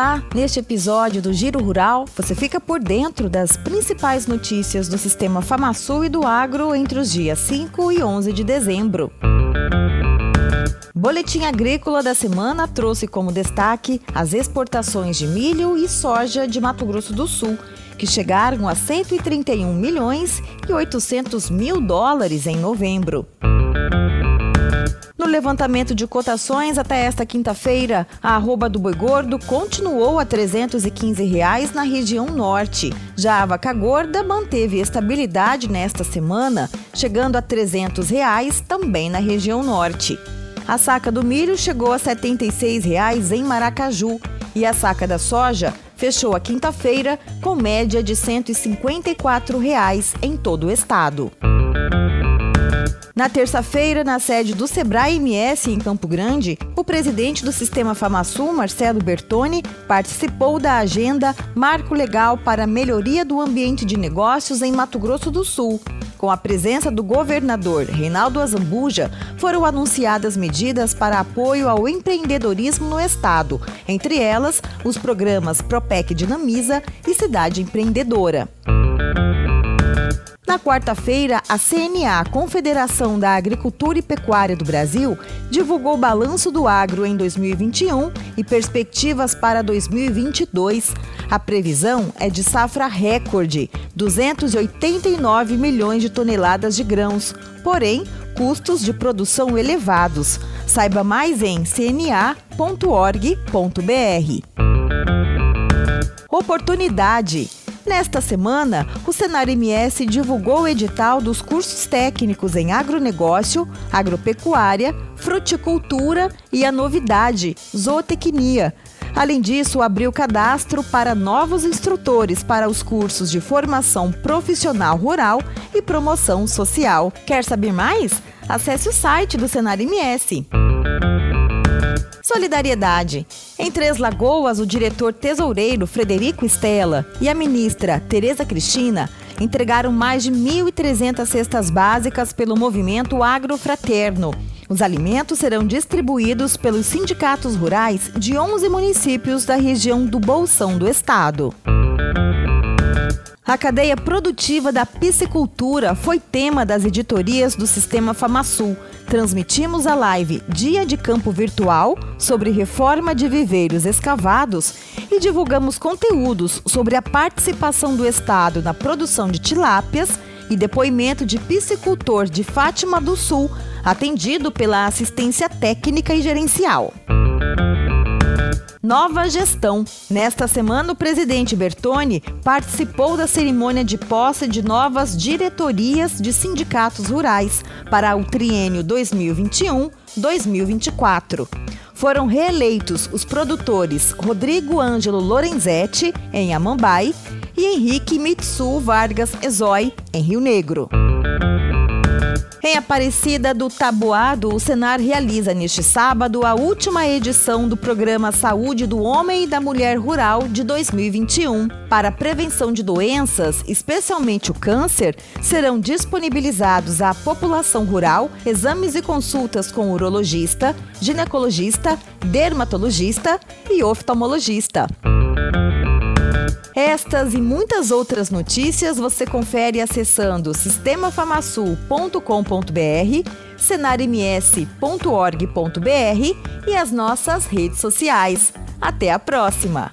Olá! Neste episódio do Giro Rural, você fica por dentro das principais notícias do sistema FamaSul e do agro entre os dias 5 e 11 de dezembro. Boletim Agrícola da semana trouxe como destaque as exportações de milho e soja de Mato Grosso do Sul, que chegaram a 131 milhões e 800 mil dólares em novembro. Levantamento de cotações até esta quinta-feira, a arroba do boi gordo continuou a 315 reais na região norte. Já a vaca gorda manteve estabilidade nesta semana, chegando a 300 reais também na região norte. A saca do milho chegou a 76 reais em Maracaju e a saca da soja fechou a quinta-feira com média de 154 reais em todo o estado. Na terça-feira, na sede do Sebrae MS em Campo Grande, o presidente do Sistema FamaSul, Marcelo Bertoni, participou da agenda Marco Legal para a Melhoria do Ambiente de Negócios em Mato Grosso do Sul. Com a presença do governador Reinaldo Azambuja, foram anunciadas medidas para apoio ao empreendedorismo no estado, entre elas os programas Propec Dinamiza e Cidade Empreendedora. Na quarta-feira, a CNA, Confederação da Agricultura e Pecuária do Brasil, divulgou o balanço do agro em 2021 e perspectivas para 2022. A previsão é de safra recorde, 289 milhões de toneladas de grãos, porém, custos de produção elevados. Saiba mais em cna.org.br. Oportunidade Nesta semana, o Senar MS divulgou o edital dos cursos técnicos em agronegócio, agropecuária, fruticultura e a novidade, zootecnia. Além disso, abriu cadastro para novos instrutores para os cursos de formação profissional rural e promoção social. Quer saber mais? Acesse o site do Senar MS. Solidariedade. Em Três Lagoas, o diretor tesoureiro Frederico Estela e a ministra Tereza Cristina entregaram mais de 1.300 cestas básicas pelo movimento agrofraterno. Os alimentos serão distribuídos pelos sindicatos rurais de 11 municípios da região do Bolsão do Estado. A cadeia produtiva da piscicultura foi tema das editorias do Sistema FamaSul. Transmitimos a live Dia de Campo Virtual sobre reforma de viveiros escavados e divulgamos conteúdos sobre a participação do Estado na produção de tilápias e depoimento de piscicultor de Fátima do Sul, atendido pela assistência técnica e gerencial. Nova gestão. Nesta semana, o presidente Bertoni participou da cerimônia de posse de novas diretorias de sindicatos rurais para o triênio 2021-2024. Foram reeleitos os produtores Rodrigo Ângelo Lorenzetti, em Amambai, e Henrique Mitsu Vargas Ezói, em Rio Negro. Em Aparecida do Tabuado, o Senar realiza neste sábado a última edição do programa Saúde do Homem e da Mulher Rural de 2021. Para a prevenção de doenças, especialmente o câncer, serão disponibilizados à população rural exames e consultas com urologista, ginecologista, dermatologista e oftalmologista. Estas e muitas outras notícias você confere acessando sistemafamassul.com.br, senarms.org.br e as nossas redes sociais. Até a próxima!